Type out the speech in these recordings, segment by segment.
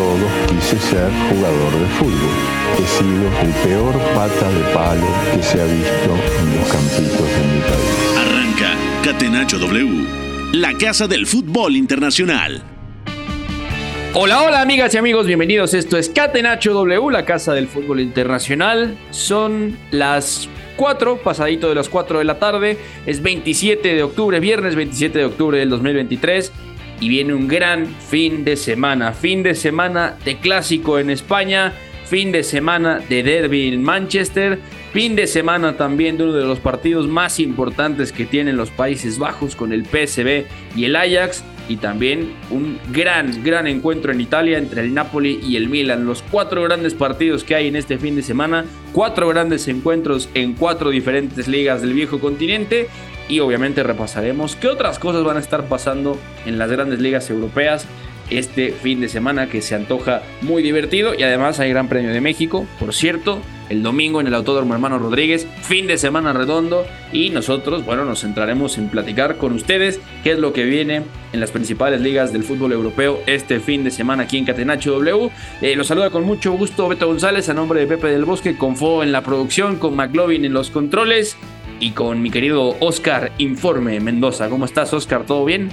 todos, quise ser jugador de fútbol. He sido el peor pata de palo que se ha visto en los campitos de mi país. Arranca Catenacho W, la casa del fútbol internacional. Hola, hola amigas y amigos, bienvenidos. Esto es Catenacho W, la casa del fútbol internacional. Son las 4, pasadito de las 4 de la tarde. Es 27 de octubre, viernes 27 de octubre del 2023. Y viene un gran fin de semana. Fin de semana de clásico en España. Fin de semana de derby en Manchester. Fin de semana también de uno de los partidos más importantes que tienen los Países Bajos con el PSV y el Ajax y también un gran, gran encuentro en Italia entre el Napoli y el Milan. Los cuatro grandes partidos que hay en este fin de semana, cuatro grandes encuentros en cuatro diferentes ligas del viejo continente y obviamente repasaremos qué otras cosas van a estar pasando en las grandes ligas europeas este fin de semana que se antoja muy divertido y además hay Gran Premio de México, por cierto, el domingo en el Autódromo Hermano Rodríguez, fin de semana redondo y nosotros, bueno, nos centraremos en platicar con ustedes qué es lo que viene en las principales ligas del fútbol europeo este fin de semana aquí en Catenacho W. Eh, los saluda con mucho gusto Beto González a nombre de Pepe del Bosque, con Fo en la producción, con McLovin en los controles y con mi querido Oscar Informe Mendoza. ¿Cómo estás, Oscar? ¿Todo bien?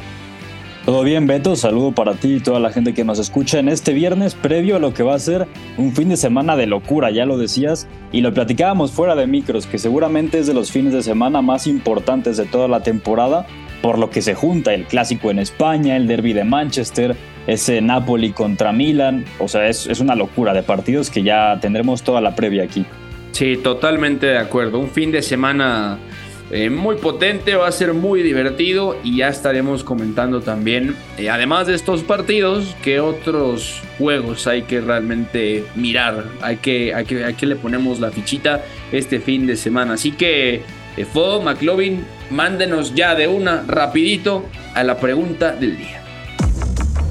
Todo bien, Beto. Saludo para ti y toda la gente que nos escucha en este viernes previo a lo que va a ser un fin de semana de locura, ya lo decías, y lo platicábamos fuera de micros, que seguramente es de los fines de semana más importantes de toda la temporada, por lo que se junta el clásico en España, el derby de Manchester, ese Napoli contra Milan, o sea, es, es una locura de partidos que ya tendremos toda la previa aquí. Sí, totalmente de acuerdo. Un fin de semana eh, muy potente, va a ser muy divertido y ya estaremos comentando también, eh, además de estos partidos, que otros juegos hay que realmente mirar, hay que, hay que, que le ponemos la fichita este fin de semana. Así que, eh, Fo, McLovin, mándenos ya de una rapidito a la pregunta del día.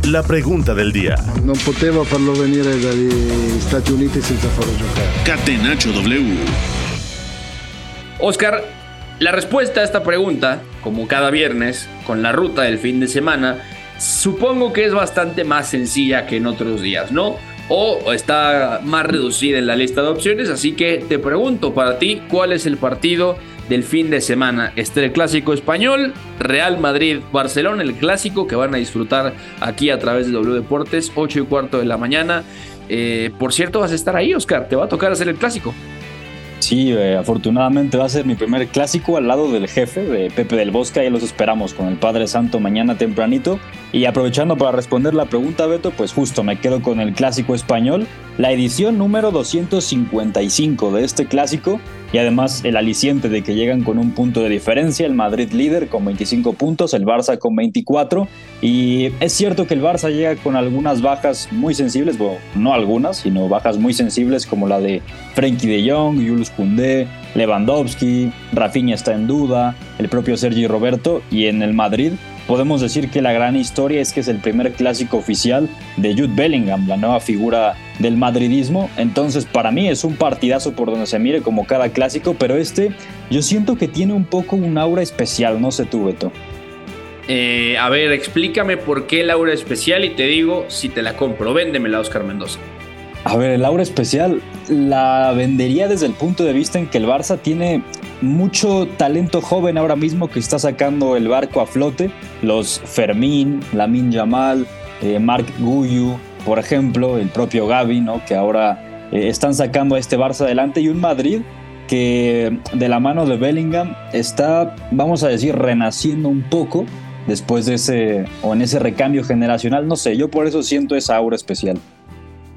La pregunta del día. Non potevo farlo venire dagli Stati Uniti senza farlo giocare. Catenacho W. Oscar, la respuesta a esta pregunta, como cada viernes, con la ruta del fin de semana, supongo que es bastante más sencilla que en otros días, ¿no? O está más reducida en la lista de opciones, así que te pregunto para ti, ¿cuál es el partido del fin de semana? Este el clásico español, Real Madrid, Barcelona, el clásico que van a disfrutar aquí a través de W Deportes, 8 y cuarto de la mañana. Eh, por cierto, vas a estar ahí, Oscar, te va a tocar hacer el clásico. Sí, eh, afortunadamente va a ser mi primer clásico al lado del jefe, de Pepe del Bosque. Ahí los esperamos con el Padre Santo mañana tempranito. Y aprovechando para responder la pregunta, Beto, pues justo me quedo con el clásico español, la edición número 255 de este clásico. Y además el aliciente de que llegan con un punto de diferencia, el Madrid líder con 25 puntos, el Barça con 24. Y es cierto que el Barça llega con algunas bajas muy sensibles, bueno, no algunas, sino bajas muy sensibles como la de Frenkie de Jong, Julius Koundé, Lewandowski, Rafinha está en duda, el propio Sergi Roberto y en el Madrid podemos decir que la gran historia es que es el primer clásico oficial de Jude Bellingham, la nueva figura del madridismo. Entonces, para mí es un partidazo por donde se mire como cada clásico, pero este yo siento que tiene un poco un aura especial, no sé tú, Beto. Eh, a ver, explícame por qué el aura especial y te digo si te la compro. Véndemela, Oscar Mendoza. A ver, el aura especial la vendería desde el punto de vista en que el Barça tiene mucho talento joven ahora mismo que está sacando el barco a flote. Los Fermín, Lamin Yamal, eh, Marc Guyu, por ejemplo, el propio Gaby, ¿no? que ahora eh, están sacando a este Barça adelante. Y un Madrid que de la mano de Bellingham está, vamos a decir, renaciendo un poco después de ese, o en ese recambio generacional. No sé, yo por eso siento esa aura especial.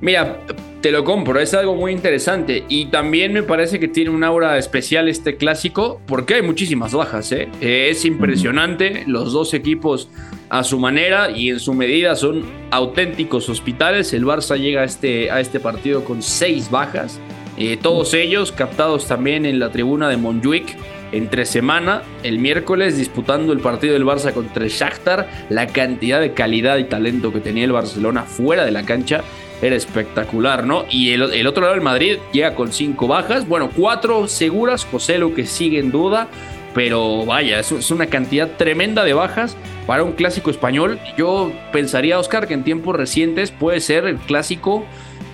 Mira, te lo compro, es algo muy interesante. Y también me parece que tiene un aura especial este clásico porque hay muchísimas bajas, ¿eh? es impresionante, los dos equipos a su manera y en su medida son auténticos hospitales, el Barça llega a este, a este partido con seis bajas, Eh, todos ellos captados también en la tribuna de Montjuic entre semana, el miércoles disputando el partido del Barça contra el Shakhtar, la cantidad de calidad y talento que tenía el Barcelona fuera de la cancha era espectacular, ¿no? Y el, otro lado, el Madrid, llega con cinco bajas, bueno, cuatro seguras, José lo que sigue en duda, pero vaya, es, es una cantidad tremenda de bajas para un clásico español. Yo pensaría, Oscar, que en tiempos recientes puede ser el clásico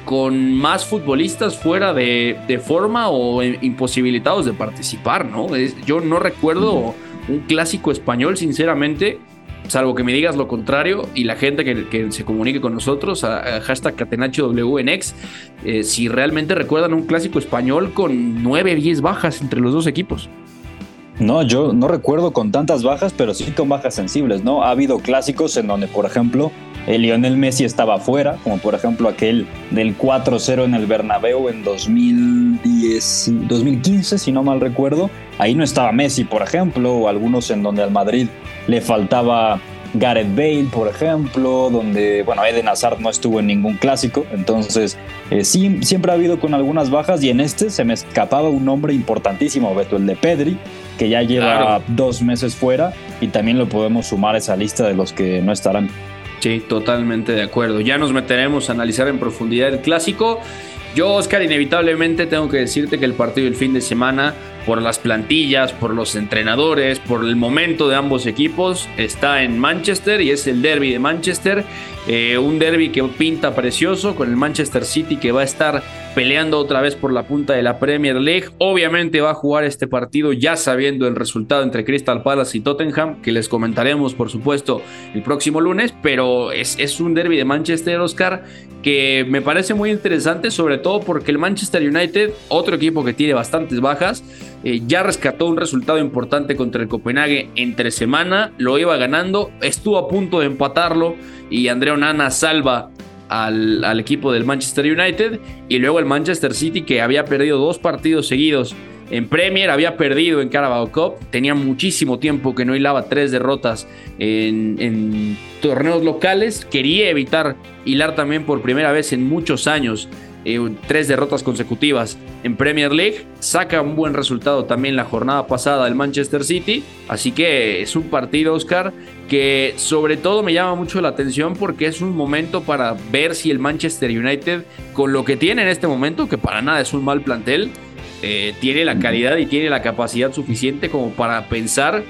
con más futbolistas fuera de, forma o imposibilitados de participar, ¿no? yo no recuerdo un clásico español, sinceramente, salvo que me digas lo contrario y la gente que, se comunique con nosotros, a, hashtag CatenachoWNX, eh, si realmente recuerdan un clásico español con 9, 10 bajas entre los dos equipos. No, yo no recuerdo con tantas bajas, pero sí con bajas sensibles, ¿no? Ha habido clásicos en donde, por ejemplo, el Lionel Messi estaba fuera, como por ejemplo aquel del 4-0 en el Bernabéu en 2010, 2015, si no mal recuerdo. Ahí no estaba Messi, por ejemplo, o algunos en donde al Madrid le faltaba Gareth Bale, por ejemplo, donde, bueno, Eden Hazard no estuvo en ningún clásico, entonces eh, sí, siempre ha habido con algunas bajas y en este se me escapaba un nombre importantísimo, Beto, el de Pedri, que ya lleva dos meses fuera y también lo podemos sumar a esa lista de los que no estarán. Sí, totalmente de acuerdo. Ya nos meteremos a analizar en profundidad el clásico. Yo, Oscar, inevitablemente tengo que decirte que el partido del fin de semana, por las plantillas, por los entrenadores, por el momento de ambos equipos, está en Manchester y es el derby de Manchester. Eh, un derby que pinta precioso con el Manchester City que va a estar peleando otra vez por la punta de la Premier League. Obviamente va a jugar este partido ya sabiendo el resultado entre Crystal Palace y Tottenham, que les comentaremos por supuesto el próximo lunes, pero es, es un derby de Manchester, Oscar, que me parece muy interesante, sobre todo porque el Manchester United, otro equipo que tiene bastantes bajas, eh, ya rescató un resultado importante contra el Copenhague entre semana, lo iba ganando, estuvo a punto de empatarlo y Andrea Onana salva al, equipo del Manchester United y luego el Manchester City que había perdido dos partidos seguidos en Premier, había perdido en Carabao Cup, tenía muchísimo tiempo que no hilaba tres derrotas en, torneos locales, quería evitar hilar también por primera vez en muchos años tres derrotas consecutivas en Premier League. Saca un buen resultado también la jornada pasada del Manchester City. Así que es un partido, Oscar, que sobre todo me llama mucho la atención porque es un momento para ver si el Manchester United, con lo que tiene en este momento, que para nada es un mal plantel, eh, tiene la calidad y tiene la capacidad suficiente como para pensar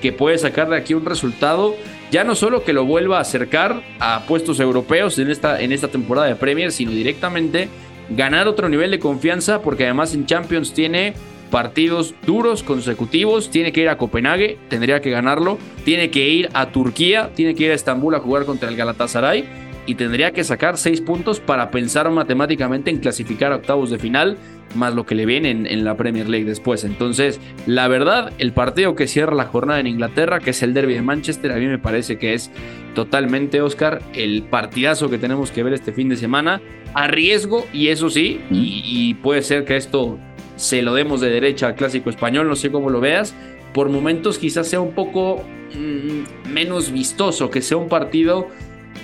que puede sacar de aquí un resultado ya no solo que lo vuelva a acercar a puestos europeos en esta, en esta temporada de Premier, sino directamente ganar otro nivel de confianza, porque además en Champions tiene partidos duros consecutivos, tiene que ir a Copenhague, tendría que ganarlo, tiene que ir a Turquía, tiene que ir a Estambul a jugar contra el Galatasaray y tendría que sacar seis puntos para pensar matemáticamente en clasificar a octavos de final más lo que le viene en, la Premier League después. Entonces, la verdad, el partido que cierra la jornada en Inglaterra, que es el derby de Manchester, a mí me parece que es totalmente, Oscar, el partidazo que tenemos que ver este fin de semana, a riesgo, y eso sí, y, puede ser que esto se lo demos de derecha al clásico español, no sé cómo lo veas, por momentos quizás sea un poco mm, menos vistoso, que sea un partido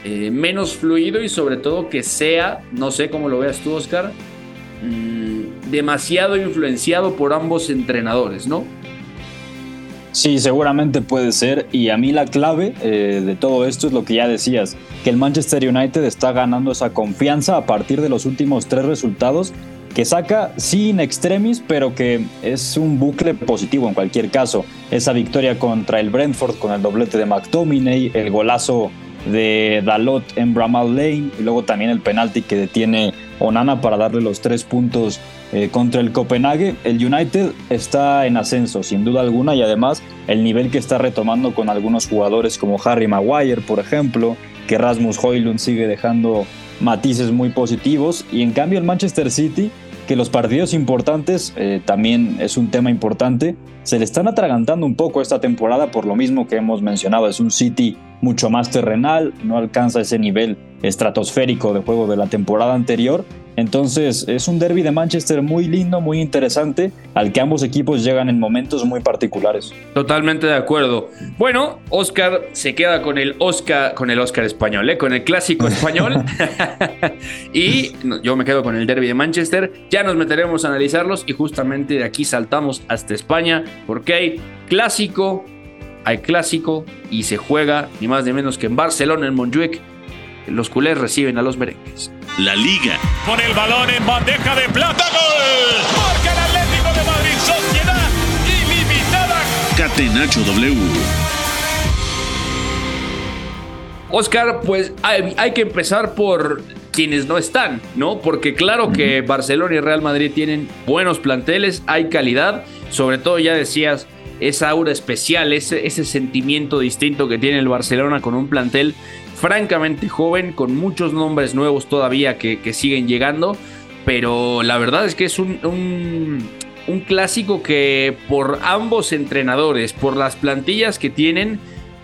eh, menos fluido y sobre todo que sea, no sé cómo lo veas tú, Oscar, Mm, demasiado influenciado por ambos entrenadores, ¿no? Sí, seguramente puede ser. Y a mí la clave eh, de todo esto es lo que ya decías, que el Manchester United está ganando esa confianza a partir de los últimos tres resultados que saca sin extremis, pero que es un bucle positivo en cualquier caso. Esa victoria contra el Brentford con el doblete de McTominay, el golazo de Dalot en Bramall Lane y luego también el penalti que detiene Onana para darle los tres puntos eh, contra el Copenhague. El United está en ascenso, sin duda alguna, y además el nivel que está retomando con algunos jugadores como Harry Maguire, por ejemplo, que Rasmus Hoylund sigue dejando matices muy positivos, y en cambio el Manchester City, que los partidos importantes eh, también es un tema importante, se le están atragantando un poco esta temporada por lo mismo que hemos mencionado, es un City mucho más terrenal, no alcanza ese nivel estratosférico de juego de la temporada anterior. Entonces es un derby de Manchester muy lindo, muy interesante, al que ambos equipos llegan en momentos muy particulares. Totalmente de acuerdo. Bueno, Oscar se queda con el Oscar, con el Oscar español, ¿eh? con el clásico español. y yo me quedo con el derby de Manchester. Ya nos meteremos a analizarlos y justamente de aquí saltamos hasta España porque hay clásico, hay clásico y se juega ni más ni menos que en Barcelona, en Montjuic. Los culés reciben a los merengues. La Liga. Con el balón en bandeja de plata. ¡Gol! Marca el Atlético de Madrid. Sociedad ilimitada. Catenacho W. Oscar, pues hay, hay, que empezar por quienes no están, ¿no? Porque claro que Barcelona y Real Madrid tienen buenos planteles, hay calidad, sobre todo ya decías, esa aura especial, ese, ese sentimiento distinto que tiene el Barcelona con un plantel francamente joven, con muchos nombres nuevos todavía que, siguen llegando, pero la verdad es que es un, un, un, clásico que por ambos entrenadores, por las plantillas que tienen,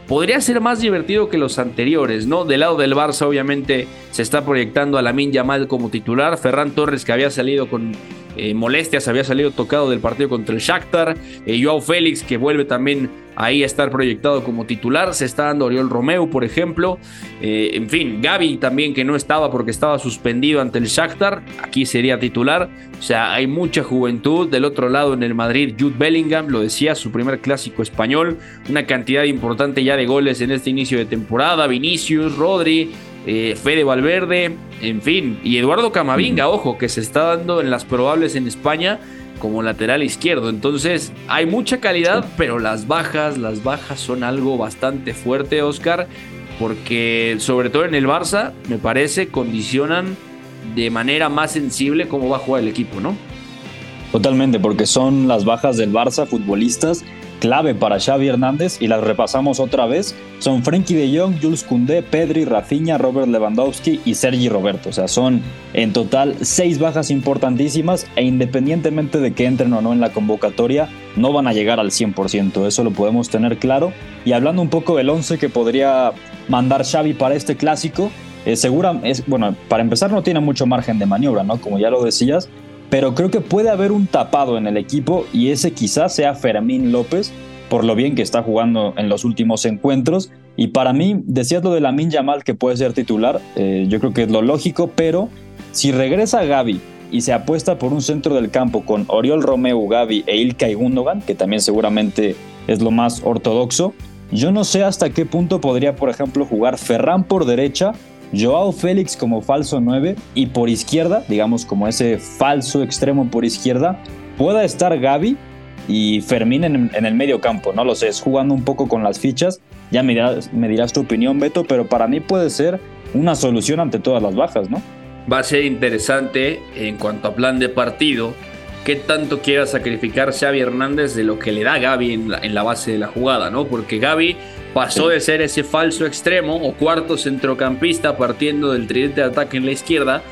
podría ser más divertido que los anteriores, ¿no? Del lado del Barça obviamente se está proyectando a Lamin Yamal como titular, Ferran Torres que había salido con eh, molestias, había salido tocado del partido contra el Shakhtar, eh, Joao Félix que vuelve también ahí a estar proyectado como titular, se está dando Oriol Romeu por ejemplo, eh, en fin, Gaby también que no estaba porque estaba suspendido ante el Shakhtar, aquí sería titular, o sea, hay mucha juventud, del otro lado en el Madrid Jude Bellingham, lo decía, su primer clásico español, una cantidad importante ya de goles en este inicio de temporada, Vinicius, Rodri, eh, Fede Valverde, en fin, y Eduardo Camavinga, ojo, que se está dando en las probables en España como lateral izquierdo. Entonces, hay mucha calidad, pero las bajas, las bajas son algo bastante fuerte, Oscar, porque sobre todo en el Barça, me parece, condicionan de manera más sensible cómo va a jugar el equipo, ¿no? Totalmente, porque son las bajas del Barça, futbolistas clave para Xavi Hernández y las repasamos otra vez. Son Frenkie de Jong, Jules Koundé, Pedri, Rafinha, Robert Lewandowski y Sergi Roberto. O sea, son en total seis bajas importantísimas e independientemente de que entren o no en la convocatoria, no van a llegar al 100%. Eso lo podemos tener claro. Y hablando un poco del 11 que podría mandar Xavi para este clásico, eh, segura, es, bueno, para empezar no tiene mucho margen de maniobra, ¿no? Como ya lo decías, pero creo que puede haber un tapado en el equipo y ese quizás sea Fermín López, por lo bien que está jugando en los últimos encuentros. Y para mí, decías lo de Lamin Yamal que puede ser titular, eh, yo creo que es lo lógico, pero si regresa Gaby y se apuesta por un centro del campo con Oriol Romeu, Gaby e Ilkay Gundogan, que también seguramente es lo más ortodoxo, yo no sé hasta qué punto podría, por ejemplo, jugar Ferran por derecha Joao Félix como falso 9 y por izquierda, digamos como ese falso extremo por izquierda, pueda estar Gaby y Fermín en, el medio campo. No lo sé, es jugando un poco con las fichas. Ya me dirás, me dirás tu opinión, Beto, pero para mí puede ser una solución ante todas las bajas, ¿no? Va a ser interesante en cuanto a plan de partido. ¿Qué tanto quiera sacrificar Xavi Hernández de lo que le da Gaby en la, en la base de la jugada, ¿no? Porque Gaby pasó de ser ese falso extremo o cuarto centrocampista partiendo del tridente de ataque en la izquierda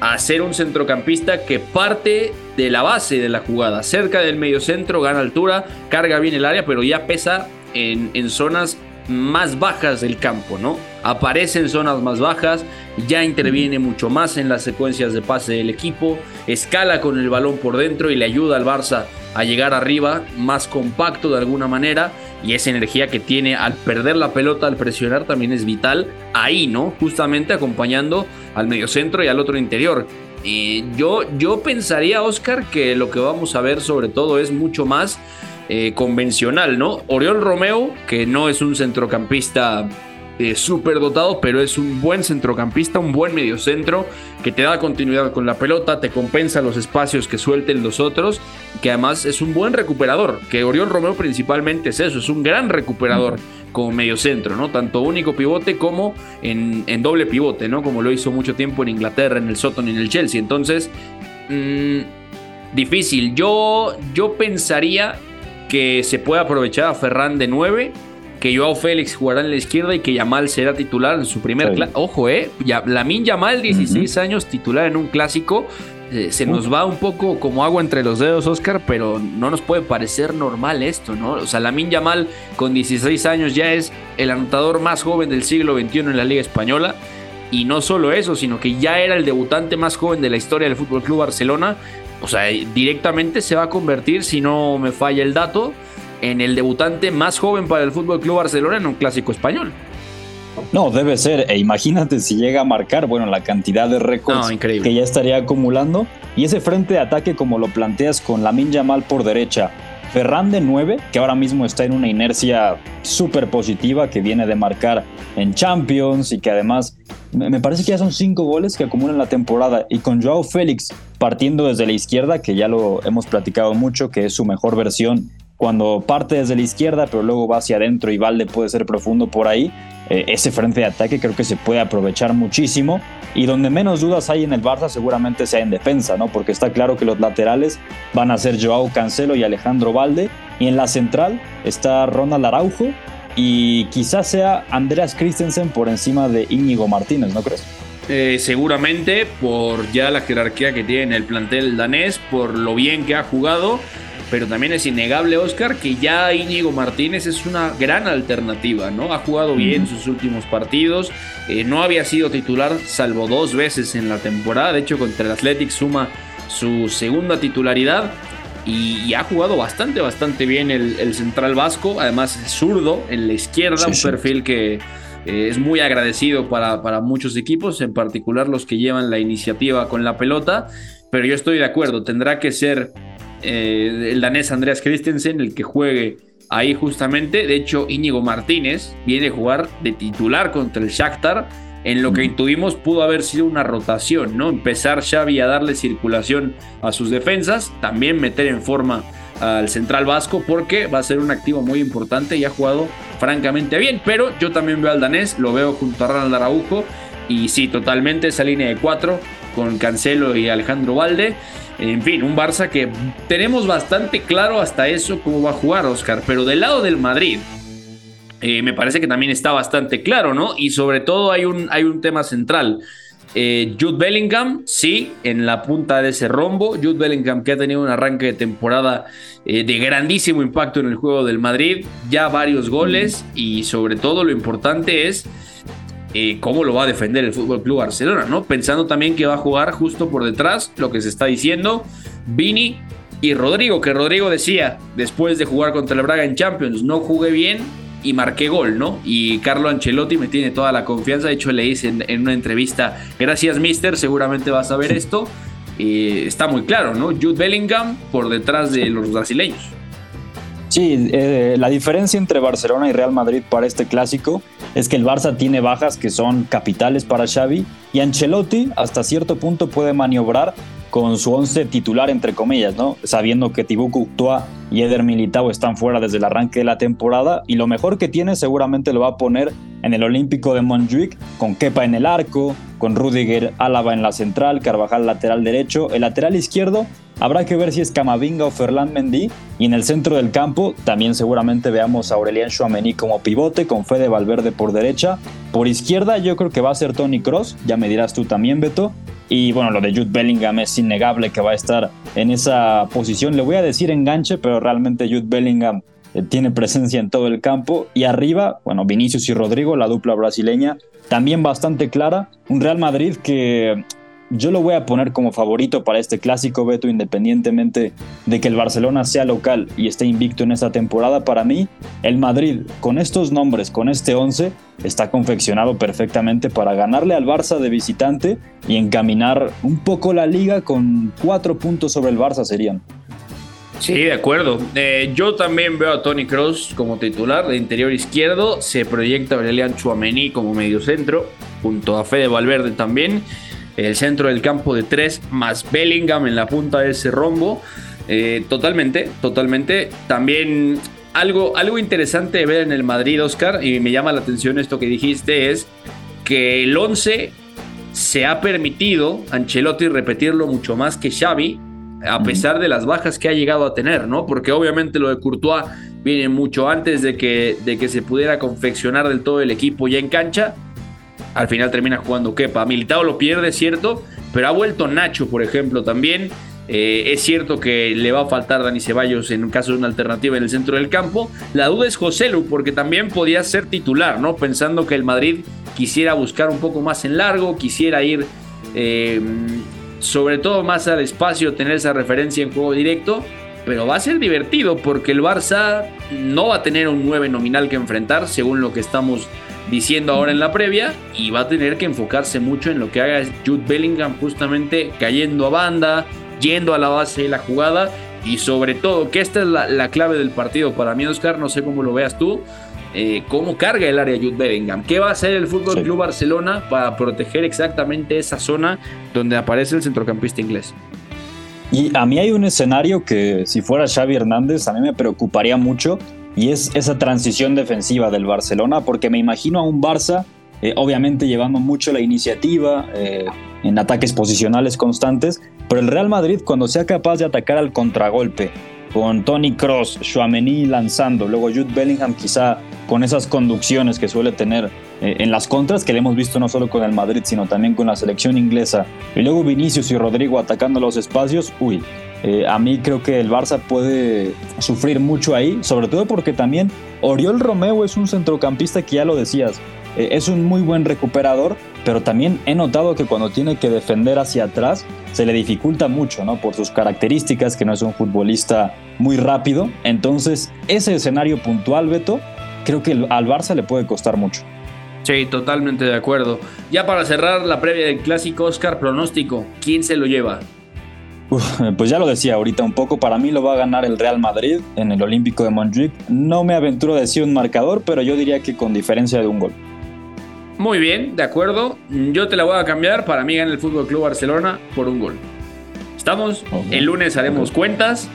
a ser un centrocampista que parte de la base de la jugada, cerca del medio centro, gana altura, carga bien el área, pero ya pesa en, en zonas más bajas del campo, ¿no? Aparece en zonas más bajas, ya interviene mucho más en las secuencias de pase del equipo, escala con el balón por dentro y le ayuda al Barça a llegar arriba, más compacto de alguna manera, y esa energía que tiene al perder la pelota, al presionar, también es vital ahí, ¿no? Justamente acompañando al mediocentro y al otro interior. Y yo, yo pensaría, Oscar, que lo que vamos a ver sobre todo es mucho más eh, convencional, ¿no? Oriol Romeo, que no es un centrocampista eh, súper dotado, pero es un buen centrocampista, un buen mediocentro que te da continuidad con la pelota, te compensa los espacios que suelten los otros, que además es un buen recuperador, que Oriol Romeo principalmente es eso, es un gran recuperador como mediocentro, ¿no? Tanto único pivote como en, en, doble pivote, ¿no? Como lo hizo mucho tiempo en Inglaterra, en el Soton y en el Chelsea. Entonces, mmm, difícil. Yo, yo pensaría que se puede aprovechar a Ferran de 9 que Joao Félix jugará en la izquierda y que Yamal será titular en su primer sí. Ojo, eh. Ya, Lamin Yamal, 16 uh -huh. años, titular en un clásico. Eh, se uh -huh. nos va un poco como agua entre los dedos, Oscar, pero no nos puede parecer normal esto, ¿no? O sea, Lamin Yamal con 16 años ya es el anotador más joven del siglo XXI en la Liga Española. y no solo eso, sino que ya era el debutante más joven de la historia del Fútbol Club Barcelona. O sea, directamente se va a convertir, si no me falla el dato, en el debutante más joven para el Fútbol Club Barcelona en un clásico español. No, debe ser. E imagínate si llega a marcar, bueno, la cantidad de récords que ya estaría acumulando. Y ese frente de ataque, como lo planteas con la Yamal por derecha, Ferran de 9, que ahora mismo está en una inercia súper positiva, que viene de marcar en Champions y que además me parece que ya son cinco goles que acumulan la temporada. Y con Joao Félix partiendo desde la izquierda, que ya lo hemos platicado mucho, que es su mejor versión cuando parte desde la izquierda, pero luego va hacia adentro y Valde puede ser profundo por ahí. Eh, ese frente de ataque creo que se puede aprovechar muchísimo. Y donde menos dudas hay en el Barça seguramente sea en defensa, ¿no? Porque está claro que los laterales van a ser Joao Cancelo y Alejandro Valde. Y en la central está Ronald Araujo y quizás sea Andreas Christensen por encima de Íñigo Martínez, ¿no crees? Eh, seguramente por ya la jerarquía que tiene el plantel danés, por lo bien que ha jugado pero también es innegable, Oscar, que ya Íñigo Martínez es una gran alternativa, ¿no? Ha jugado bien sus últimos partidos, eh, no había sido titular salvo dos veces en la temporada, de hecho contra el Athletic suma su segunda titularidad y, ha jugado bastante, bastante bien el, central vasco, además es zurdo en la izquierda, un perfil que... Eh, es muy agradecido para, para muchos equipos, en particular los que llevan la iniciativa con la pelota, pero yo estoy de acuerdo, tendrá que ser eh, el danés Andreas Christensen, el que juegue ahí justamente. De hecho, Íñigo Martínez viene a jugar de titular contra el Shakhtar. En lo que intuimos pudo haber sido una rotación, ¿no? Empezar Xavi a darle circulación a sus defensas, también meter en forma al central vasco porque va a ser un activo muy importante y ha jugado francamente bien. Pero yo también veo al danés, lo veo junto a Ronald Araujo y sí, totalmente esa línea de cuatro con Cancelo y Alejandro Valde. En fin, un Barça que tenemos bastante claro hasta eso cómo va a jugar Oscar, pero del lado del Madrid, eh, me parece que también está bastante claro, ¿no? Y sobre todo hay un, hay un tema central. Eh, Jude Bellingham, sí, en la punta de ese rombo. Jude Bellingham que ha tenido un arranque de temporada eh, de grandísimo impacto en el juego del Madrid, ya varios goles y sobre todo lo importante es cómo lo va a defender el Fútbol Club Barcelona, ¿no? Pensando también que va a jugar justo por detrás, lo que se está diciendo, Vini y Rodrigo, que Rodrigo decía después de jugar contra el Braga en Champions, no jugué bien y marqué gol, ¿no? Y Carlo Ancelotti me tiene toda la confianza, de hecho le hice en, una entrevista, gracias mister, seguramente vas a ver esto, está muy claro, ¿no? Jude Bellingham por detrás de los brasileños. Sí, eh, la diferencia entre Barcelona y Real Madrid para este clásico es que el Barça tiene bajas que son capitales para Xavi y Ancelotti hasta cierto punto puede maniobrar con su once titular entre comillas, ¿no? Sabiendo que Thibaut Courtois y Eder Militao están fuera desde el arranque de la temporada y lo mejor que tiene seguramente lo va a poner en el Olímpico de Montjuic con Kepa en el arco, con Rudiger Álava en la central, Carvajal lateral derecho, el lateral izquierdo Habrá que ver si es Camavinga o Ferland Mendy. Y en el centro del campo también seguramente veamos a Aurelian Chouameni como pivote, con Fede Valverde por derecha. Por izquierda yo creo que va a ser Tony Cross, ya me dirás tú también, Beto. Y bueno, lo de Jude Bellingham es innegable que va a estar en esa posición. Le voy a decir enganche, pero realmente Jude Bellingham eh, tiene presencia en todo el campo. Y arriba, bueno, Vinicius y Rodrigo, la dupla brasileña, también bastante clara. Un Real Madrid que yo lo voy a poner como favorito para este clásico, Beto, independientemente de que el Barcelona sea local y esté invicto en esta temporada. Para mí, el Madrid, con estos nombres, con este 11, está confeccionado perfectamente para ganarle al Barça de visitante y encaminar un poco la liga con cuatro puntos sobre el Barça serían. Sí, de acuerdo. Eh, yo también veo a Tony Cross como titular de interior izquierdo. Se proyecta Aurelian Chouameni como mediocentro, junto a Fede Valverde también el centro del campo de tres, más Bellingham en la punta de ese rombo. Eh, totalmente, totalmente. También algo, algo interesante de ver en el Madrid, Oscar, y me llama la atención esto que dijiste, es que el 11 se ha permitido Ancelotti repetirlo mucho más que Xavi, a pesar de las bajas que ha llegado a tener, ¿no? Porque obviamente lo de Courtois viene mucho antes de que, de que se pudiera confeccionar del todo el equipo ya en cancha al final termina jugando Kepa. Militado lo pierde, cierto, pero ha vuelto Nacho, por ejemplo, también. Eh, es cierto que le va a faltar Dani Ceballos en caso de una alternativa en el centro del campo. La duda es José Lu, porque también podía ser titular, ¿no? Pensando que el Madrid quisiera buscar un poco más en largo, quisiera ir eh, sobre todo más al espacio, tener esa referencia en juego directo. Pero va a ser divertido porque el Barça no va a tener un 9 nominal que enfrentar, según lo que estamos diciendo ahora en la previa, y va a tener que enfocarse mucho en lo que haga Jude Bellingham, justamente cayendo a banda, yendo a la base de la jugada, y sobre todo, que esta es la, clave del partido para mí, Oscar, no sé cómo lo veas tú, eh, cómo carga el área Jude Bellingham. ¿Qué va a hacer el Fútbol Club Barcelona para proteger exactamente esa zona donde aparece el centrocampista inglés? Y a mí hay un escenario que si fuera Xavi Hernández a mí me preocuparía mucho y es esa transición defensiva del Barcelona porque me imagino a un Barça eh, obviamente llevando mucho la iniciativa eh, en ataques posicionales constantes, pero el Real Madrid cuando sea capaz de atacar al contragolpe con Tony Cross, Chouameni lanzando, luego Jude Bellingham quizá con esas conducciones que suele tener eh, en las contras que le hemos visto no solo con el Madrid, sino también con la selección inglesa, y luego Vinicius y Rodrigo atacando los espacios, uy, eh, a mí creo que el Barça puede sufrir mucho ahí, sobre todo porque también Oriol Romeo es un centrocampista que ya lo decías, eh, es un muy buen recuperador, pero también he notado que cuando tiene que defender hacia atrás se le dificulta mucho, ¿no? Por sus características, que no es un futbolista muy rápido. Entonces, ese escenario puntual, Beto, creo que al Barça le puede costar mucho. Sí, totalmente de acuerdo. Ya para cerrar la previa del clásico Oscar pronóstico, ¿quién se lo lleva? pues ya lo decía ahorita un poco, para mí lo va a ganar el Real Madrid en el Olímpico de Montjuic. No me aventuro a decir un marcador, pero yo diría que con diferencia de un gol. Muy bien, de acuerdo. Yo te la voy a cambiar. Para mí gana el Fútbol Club Barcelona por un gol. ¿Estamos? El lunes haremos cuentas.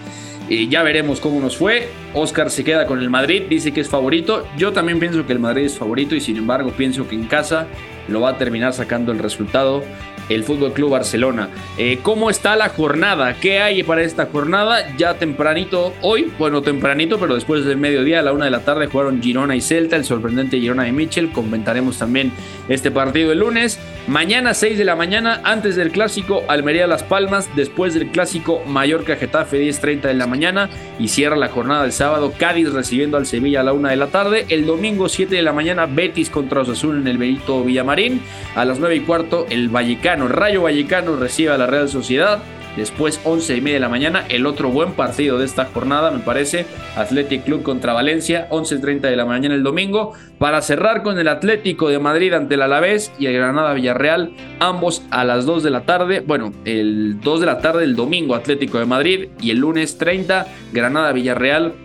Y ya veremos cómo nos fue. Oscar se queda con el Madrid, dice que es favorito. Yo también pienso que el Madrid es favorito y sin embargo pienso que en casa lo va a terminar sacando el resultado el Fútbol Club Barcelona. Eh, ¿Cómo está la jornada? ¿Qué hay para esta jornada? Ya tempranito, hoy, bueno, tempranito, pero después del mediodía, a la una de la tarde, jugaron Girona y Celta, el sorprendente Girona de Mitchell. Comentaremos también este partido el lunes. Mañana, 6 de la mañana, antes del clásico, Almería Las Palmas. Después del clásico, Mallorca Getafe, 10.30 de la mañana. Y cierra la jornada del sábado, Cádiz recibiendo al Sevilla a la una de la tarde. El domingo, 7 de la mañana, Betis contra Osasuna en el Benito Villamarín. A las 9 y cuarto, el Vallecano Rayo Vallecano recibe a la Real Sociedad. Después, 11 y media de la mañana, el otro buen partido de esta jornada, me parece, Athletic Club contra Valencia, 11.30 de la mañana el domingo, para cerrar con el Atlético de Madrid ante el Alavés y el Granada Villarreal, ambos a las 2 de la tarde, bueno, el 2 de la tarde el domingo Atlético de Madrid y el lunes 30 Granada Villarreal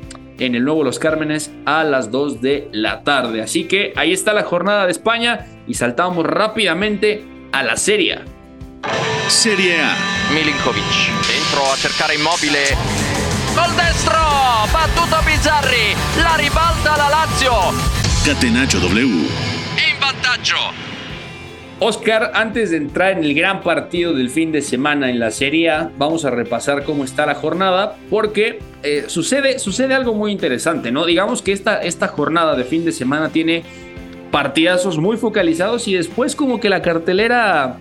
en el nuevo Los Cármenes a las 2 de la tarde. Así que ahí está la jornada de España y saltamos rápidamente a la Serie Serie A. Milinkovic dentro a cercare immobile. Col destro, battuto Bizzarri, la ribalta la Lazio. Catenaccio W. In vantaggio. Oscar, antes de entrar en el gran partido del fin de semana en la Serie A, vamos a repasar cómo está la jornada, porque eh, sucede, sucede algo muy interesante, ¿no? Digamos que esta, esta jornada de fin de semana tiene partidazos muy focalizados y después como que la cartelera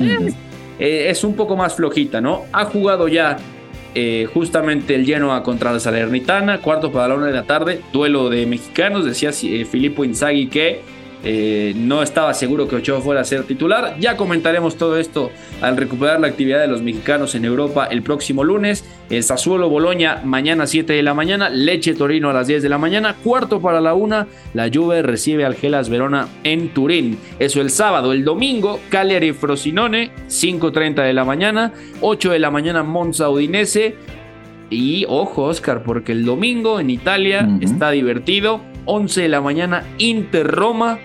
eh, eh, es un poco más flojita, ¿no? Ha jugado ya eh, justamente el Genoa contra la Salernitana, cuarto para la una de la tarde, duelo de mexicanos, decía Filippo Inzaghi que eh, no estaba seguro que Ochoa fuera a ser titular. Ya comentaremos todo esto al recuperar la actividad de los mexicanos en Europa el próximo lunes. El Sassuolo Boloña mañana 7 de la mañana. Leche Torino a las 10 de la mañana. Cuarto para la una. La Juve recibe al Gelas Verona en Turín. Eso el sábado. El domingo Cagliari Frosinone 5.30 de la mañana. 8 de la mañana Monza Udinese. Y ojo Oscar porque el domingo en Italia está divertido. 11 de la mañana Inter Roma.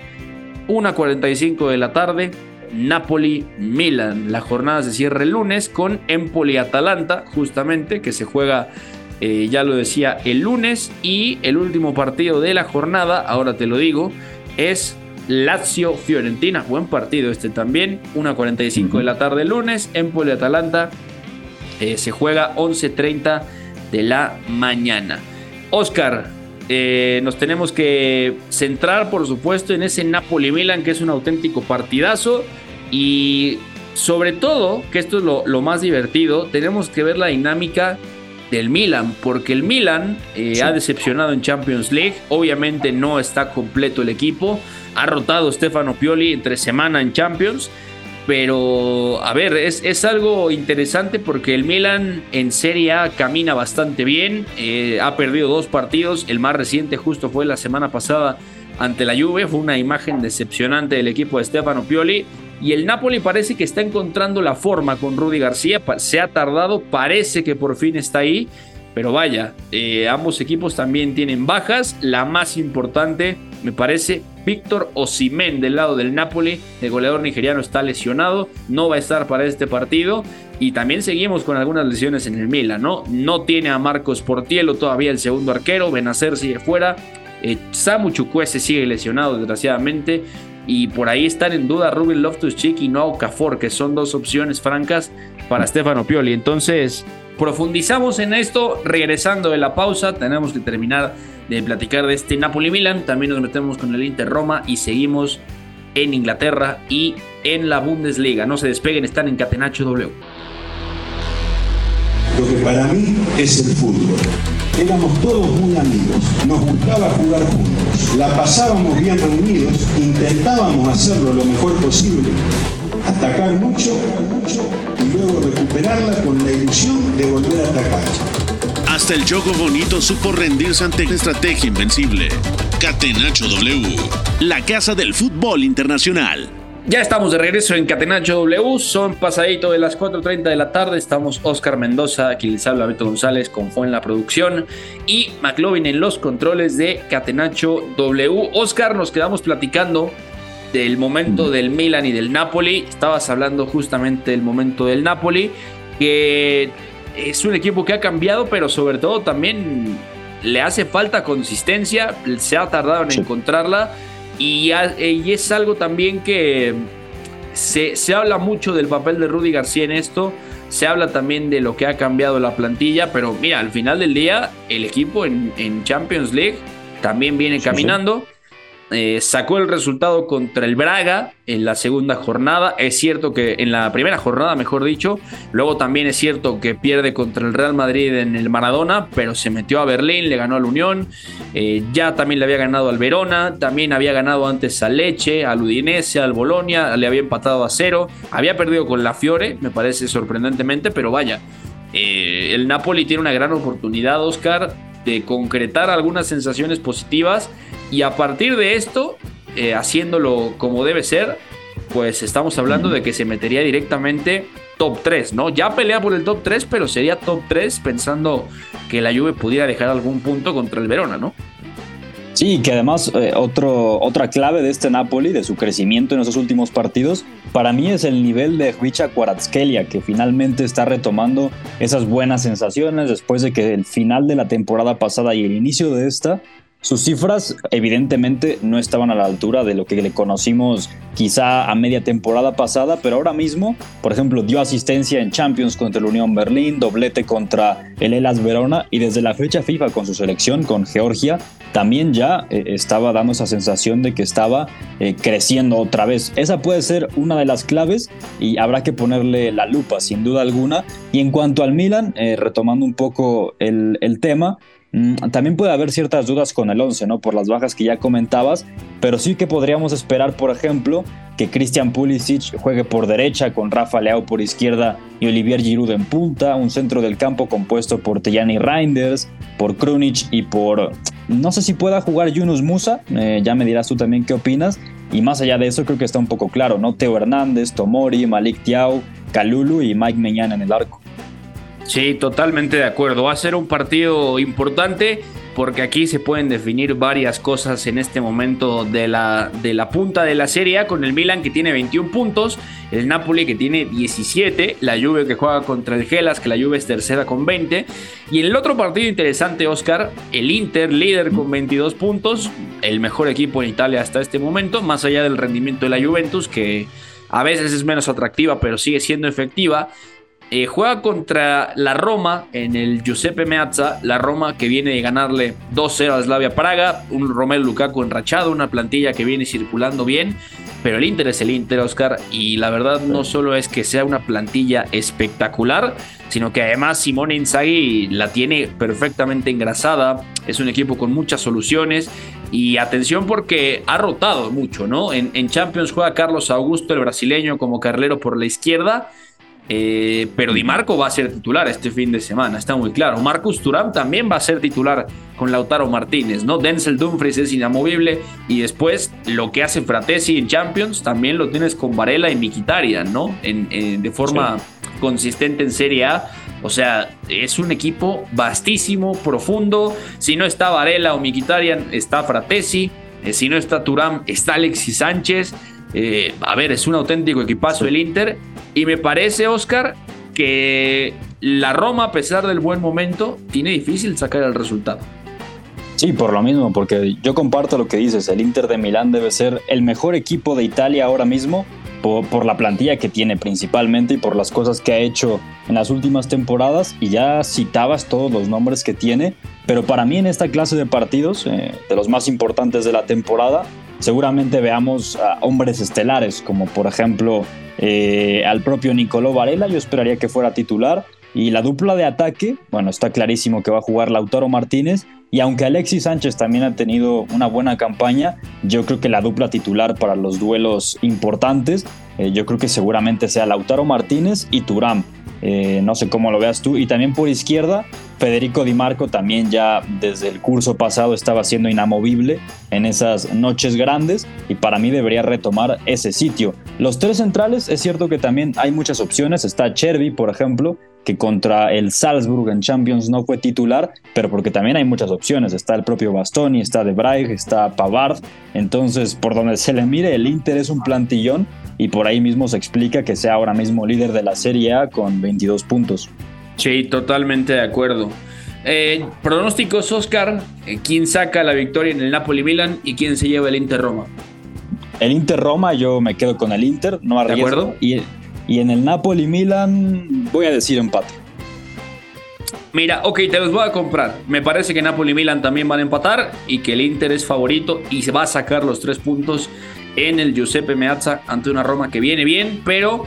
1.45 de la tarde, Napoli-Milan. La jornada se cierra el lunes con Empoli-Atalanta, justamente, que se juega, eh, ya lo decía, el lunes. Y el último partido de la jornada, ahora te lo digo, es Lazio-Fiorentina. Buen partido este también. 1.45 de la tarde el lunes, Empoli-Atalanta. Eh, se juega 11.30 de la mañana. Oscar, eh, nos tenemos que centrar, por supuesto, en ese Napoli-Milan, que es un auténtico partidazo. Y sobre todo, que esto es lo, más divertido, tenemos que ver la dinámica del Milan, porque el Milan eh, ha decepcionado en Champions League, obviamente no está completo el equipo, ha rotado Stefano Pioli entre semana en Champions, pero a ver, es, es algo interesante porque el Milan en Serie A camina bastante bien, eh, ha perdido dos partidos, el más reciente justo fue la semana pasada ante la Juve, fue una imagen decepcionante del equipo de Stefano Pioli, y el Napoli parece que está encontrando la forma con Rudy García. Se ha tardado, parece que por fin está ahí. Pero vaya, eh, ambos equipos también tienen bajas. La más importante, me parece, Víctor Osimén del lado del Napoli. El goleador nigeriano está lesionado, no va a estar para este partido. Y también seguimos con algunas lesiones en el Milan, ¿no? No tiene a Marcos Portielo todavía el segundo arquero. Benacer sigue fuera. Eh, Samu Chukwese sigue lesionado, desgraciadamente y por ahí están en duda Ruben Loftus-Cheek y Noah Okafor, que son dos opciones francas para Stefano Pioli. Entonces, profundizamos en esto, regresando de la pausa, tenemos que terminar de platicar de este Napoli-Milan, también nos metemos con el Inter-Roma y seguimos en Inglaterra y en la Bundesliga. No se despeguen, están en Catenacho W. Lo que para mí es el fútbol. Éramos todos muy amigos, nos gustaba jugar juntos, la pasábamos bien reunidos, intentábamos hacerlo lo mejor posible, atacar mucho, mucho y luego recuperarla con la ilusión de volver a atacar. Hasta el Choco Bonito supo rendirse ante la estrategia invencible. Catenacho W, la casa del fútbol internacional. Ya estamos de regreso en Catenacho W, son pasadito de las 4.30 de la tarde, estamos Oscar Mendoza, aquí les habla Beto González con Fue en la producción y McLovin en los controles de Catenacho W. Oscar, nos quedamos platicando del momento del Milan y del Napoli, estabas hablando justamente del momento del Napoli, que es un equipo que ha cambiado, pero sobre todo también le hace falta consistencia, se ha tardado en encontrarla. Y, es algo también que se, habla mucho del papel de Rudy García en esto. Se habla también de lo que ha cambiado la plantilla, pero mira, al final del día, el equipo en, Champions League también viene caminando. Eh, sacó el resultado contra el Braga en la segunda jornada. Es cierto que en la primera jornada, mejor dicho. Luego también es cierto que pierde contra el Real Madrid en el Maradona, pero se metió a Berlín, le ganó al Unión. Eh, ya también le había ganado al Verona. También había ganado antes al Leche, al Udinese, al Bolonia. Le había empatado a cero. Había perdido con la Fiore, me parece sorprendentemente, pero vaya. Eh, el Napoli tiene una gran oportunidad, Oscar, de concretar algunas sensaciones positivas y a partir de esto, eh, haciéndolo como debe ser, pues estamos hablando de que se metería directamente top 3, ¿no? Ya pelea por el top 3, pero sería top 3 pensando que la Juve pudiera dejar algún punto contra el Verona, ¿no? Sí, que además eh, otra clave de este Napoli, de su crecimiento en esos últimos partidos, para mí es el nivel de Huicha Kvaratskhelia, que finalmente está retomando esas buenas sensaciones después de que el final de la temporada pasada y el inicio de esta sus cifras evidentemente no estaban a la altura de lo que le conocimos quizá a media temporada pasada, pero ahora mismo, por ejemplo, dio asistencia en Champions contra el Unión Berlín, doblete contra el Elas Verona y desde la fecha FIFA con su selección con Georgia, también ya eh, estaba dando esa sensación de que estaba eh, creciendo otra vez. Esa puede ser una de las claves y habrá que ponerle la lupa sin duda alguna. Y en cuanto al Milan, eh, retomando un poco el, el tema, también puede haber ciertas dudas con el 11, ¿no? Por las bajas que ya comentabas, pero sí que podríamos esperar, por ejemplo, que Christian Pulisic juegue por derecha con Rafa Leao por izquierda y Olivier Giroud en punta, un centro del campo compuesto por Tejani Reinders, por Krunic y por no sé si pueda jugar Yunus Musa, eh, ya me dirás tú también qué opinas. Y más allá de eso, creo que está un poco claro, ¿no? Teo Hernández, Tomori, Malik Tiao, Kalulu y Mike Meñán en el arco. Sí, totalmente de acuerdo. Va a ser un partido importante porque aquí se pueden definir varias cosas en este momento de la, de la punta de la Serie con el Milan que tiene 21 puntos, el Napoli que tiene 17, la Juve que juega contra el Gelas, que la Juve es tercera con 20, y en el otro partido interesante, Oscar, el Inter líder con 22 puntos, el mejor equipo en Italia hasta este momento, más allá del rendimiento de la Juventus que a veces es menos atractiva, pero sigue siendo efectiva. Eh, juega contra la Roma en el Giuseppe Meazza. La Roma que viene de ganarle 2-0 a Slavia Praga. Un Romelu Lukaku enrachado, una plantilla que viene circulando bien. pero el Inter es el Inter, Oscar, y la verdad no solo es que sea una plantilla espectacular, sino que además Simone Inzaghi la tiene perfectamente engrasada, es un equipo con muchas soluciones y atención porque ha rotado mucho, ¿no? En, en Champions juega Carlos Augusto, el brasileño, como carlero por la izquierda eh, pero Di Marco va a ser titular este fin de semana, está muy claro. Marcus Turam también va a ser titular con Lautaro Martínez, ¿no? Denzel Dumfries es inamovible y después lo que hace Fratesi en Champions también lo tienes con Varela y Miquitarian, ¿no? En, de forma consistente en Serie A. O sea, es un equipo vastísimo, profundo. Si no está Varela o Miquitarian, está Fratesi. Eh, si no está Turam, está Alexis Sánchez. Eh, a ver, es un auténtico equipazo el Inter. Y me parece, Oscar, que la Roma, a pesar del buen momento, tiene difícil sacar el resultado. Sí, por lo mismo, porque yo comparto lo que dices. El Inter de Milán debe ser el mejor equipo de Italia ahora mismo por, la plantilla que tiene principalmente y por las cosas que ha hecho en las últimas temporadas. Y ya citabas todos los nombres que tiene. Pero para mí en esta clase de partidos, eh, de los más importantes de la temporada, seguramente veamos a hombres estelares, como por ejemplo eh, al propio Nicolò Varela, yo esperaría que fuera titular. Y la dupla de ataque, bueno, está clarísimo que va a jugar Lautaro Martínez. Y aunque Alexis Sánchez también ha tenido una buena campaña, yo creo que la dupla titular para los duelos importantes, eh, yo creo que seguramente sea Lautaro Martínez y Turam. Eh, no sé cómo lo veas tú. Y también por izquierda, Federico Di Marco también ya desde el curso pasado estaba siendo inamovible en esas noches grandes y para mí debería retomar ese sitio. Los tres centrales, es cierto que también hay muchas opciones. Está Cherby, por ejemplo, que contra el Salzburg en Champions no fue titular, pero porque también hay muchas opciones. Está el propio Bastoni, está De Bruyne, está Pavard. Entonces, por donde se le mire, el Inter es un plantillón y por ahí mismo se explica que sea ahora mismo líder de la Serie A con 22 puntos. Sí, totalmente de acuerdo. Eh, pronósticos, Oscar. Eh, ¿Quién saca la victoria en el Napoli-Milan y quién se lleva el Inter-Roma? El Inter-Roma, yo me quedo con el Inter, no arriesgo. ¿De acuerdo? Y, y en el Napoli-Milan voy a decir empate. Mira, ok, te los voy a comprar. Me parece que Napoli y Milan también van a empatar y que el Inter es favorito y se va a sacar los tres puntos en el Giuseppe Meazza ante una Roma que viene bien, pero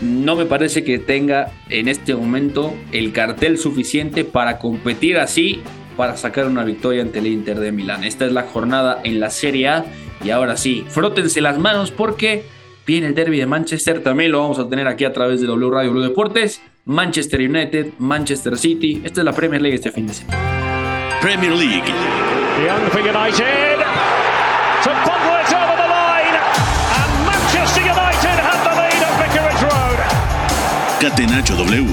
no me parece que tenga en este momento el cartel suficiente para competir así, para sacar una victoria ante el Inter de Milán. Esta es la jornada en la Serie A y ahora sí, frótense las manos porque viene el derby de Manchester, también lo vamos a tener aquí a través de W Radio Blue Deportes. Manchester United, Manchester City. Esta es la Premier League este fin de semana. Premier League. Catenacho W.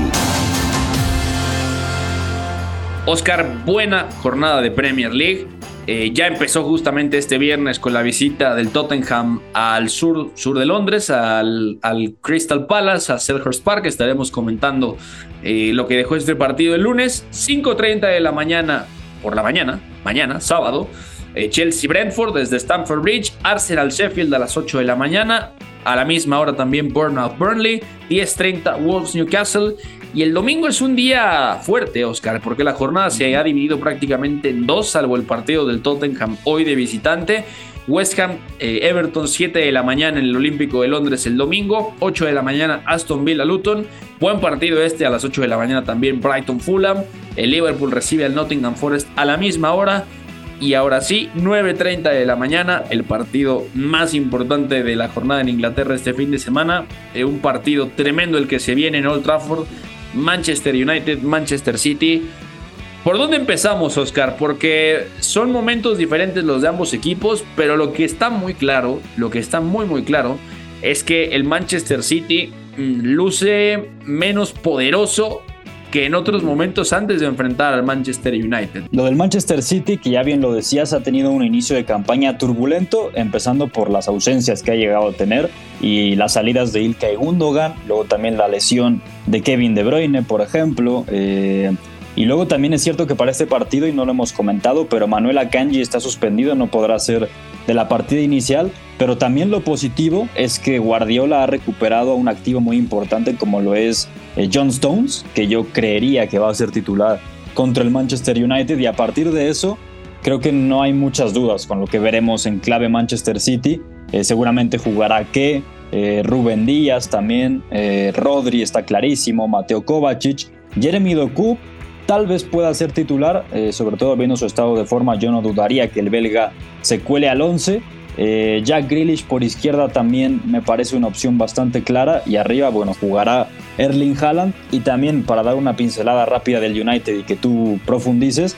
Oscar, buena jornada de Premier League. Eh, ya empezó justamente este viernes con la visita del Tottenham al sur, sur de Londres, al, Crystal Palace, a Selhurst Park. Estaremos comentando eh, lo que dejó este partido el lunes, 5.30 de la mañana, por la mañana, mañana, sábado. Eh, Chelsea Brentford desde Stamford Bridge, Arsenal Sheffield a las 8 de la mañana, a la misma hora también Burnout Burnley, 10.30 Wolves Newcastle. Y el domingo es un día fuerte, Oscar, porque la jornada se ha dividido prácticamente en dos, salvo el partido del Tottenham hoy de visitante. West Ham, eh, Everton, 7 de la mañana en el Olímpico de Londres el domingo, 8 de la mañana Aston Villa Luton. Buen partido este a las 8 de la mañana también Brighton Fulham. El Liverpool recibe al Nottingham Forest a la misma hora. Y ahora sí, 9.30 de la mañana, el partido más importante de la jornada en Inglaterra este fin de semana. Eh, un partido tremendo el que se viene en Old Trafford. Manchester United, Manchester City. ¿Por dónde empezamos, Oscar? Porque son momentos diferentes los de ambos equipos, pero lo que está muy claro, lo que está muy muy claro, es que el Manchester City mm, luce menos poderoso que en otros momentos antes de enfrentar al Manchester United. Lo del Manchester City, que ya bien lo decías, ha tenido un inicio de campaña turbulento, empezando por las ausencias que ha llegado a tener y las salidas de Ilkay Gundogan, luego también la lesión de Kevin De Bruyne, por ejemplo. Eh, y luego también es cierto que para este partido, y no lo hemos comentado, pero Manuel Akanji está suspendido, no podrá ser de la partida inicial. Pero también lo positivo es que Guardiola ha recuperado a un activo muy importante como lo es eh, John Stones, que yo creería que va a ser titular contra el Manchester United. Y a partir de eso, creo que no hay muchas dudas con lo que veremos en clave Manchester City. Eh, seguramente jugará que eh, Rubén Díaz también, Rodri está clarísimo, Mateo Kovacic, Jeremy Doku tal vez pueda ser titular, sobre todo viendo su estado de forma, yo no dudaría que el belga se cuele al 11. Jack Grealish por izquierda también me parece una opción bastante clara. Y arriba, bueno, jugará Erling Haaland. Y también para dar una pincelada rápida del United y que tú profundices,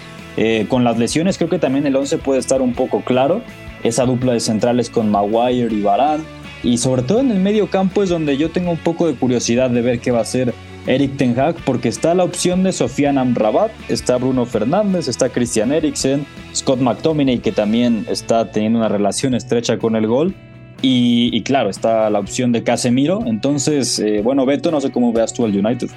con las lesiones creo que también el 11 puede estar un poco claro. Esa dupla de centrales con Maguire y Varane. Y sobre todo en el medio campo es donde yo tengo un poco de curiosidad de ver qué va a hacer Eric Ten Hag, porque está la opción de Sofian Amrabat, está Bruno Fernández, está Christian Eriksen, Scott McTominay, que también está teniendo una relación estrecha con el gol. Y, claro, está la opción de Casemiro. Entonces, eh, bueno, Beto, no sé cómo veas tú al United.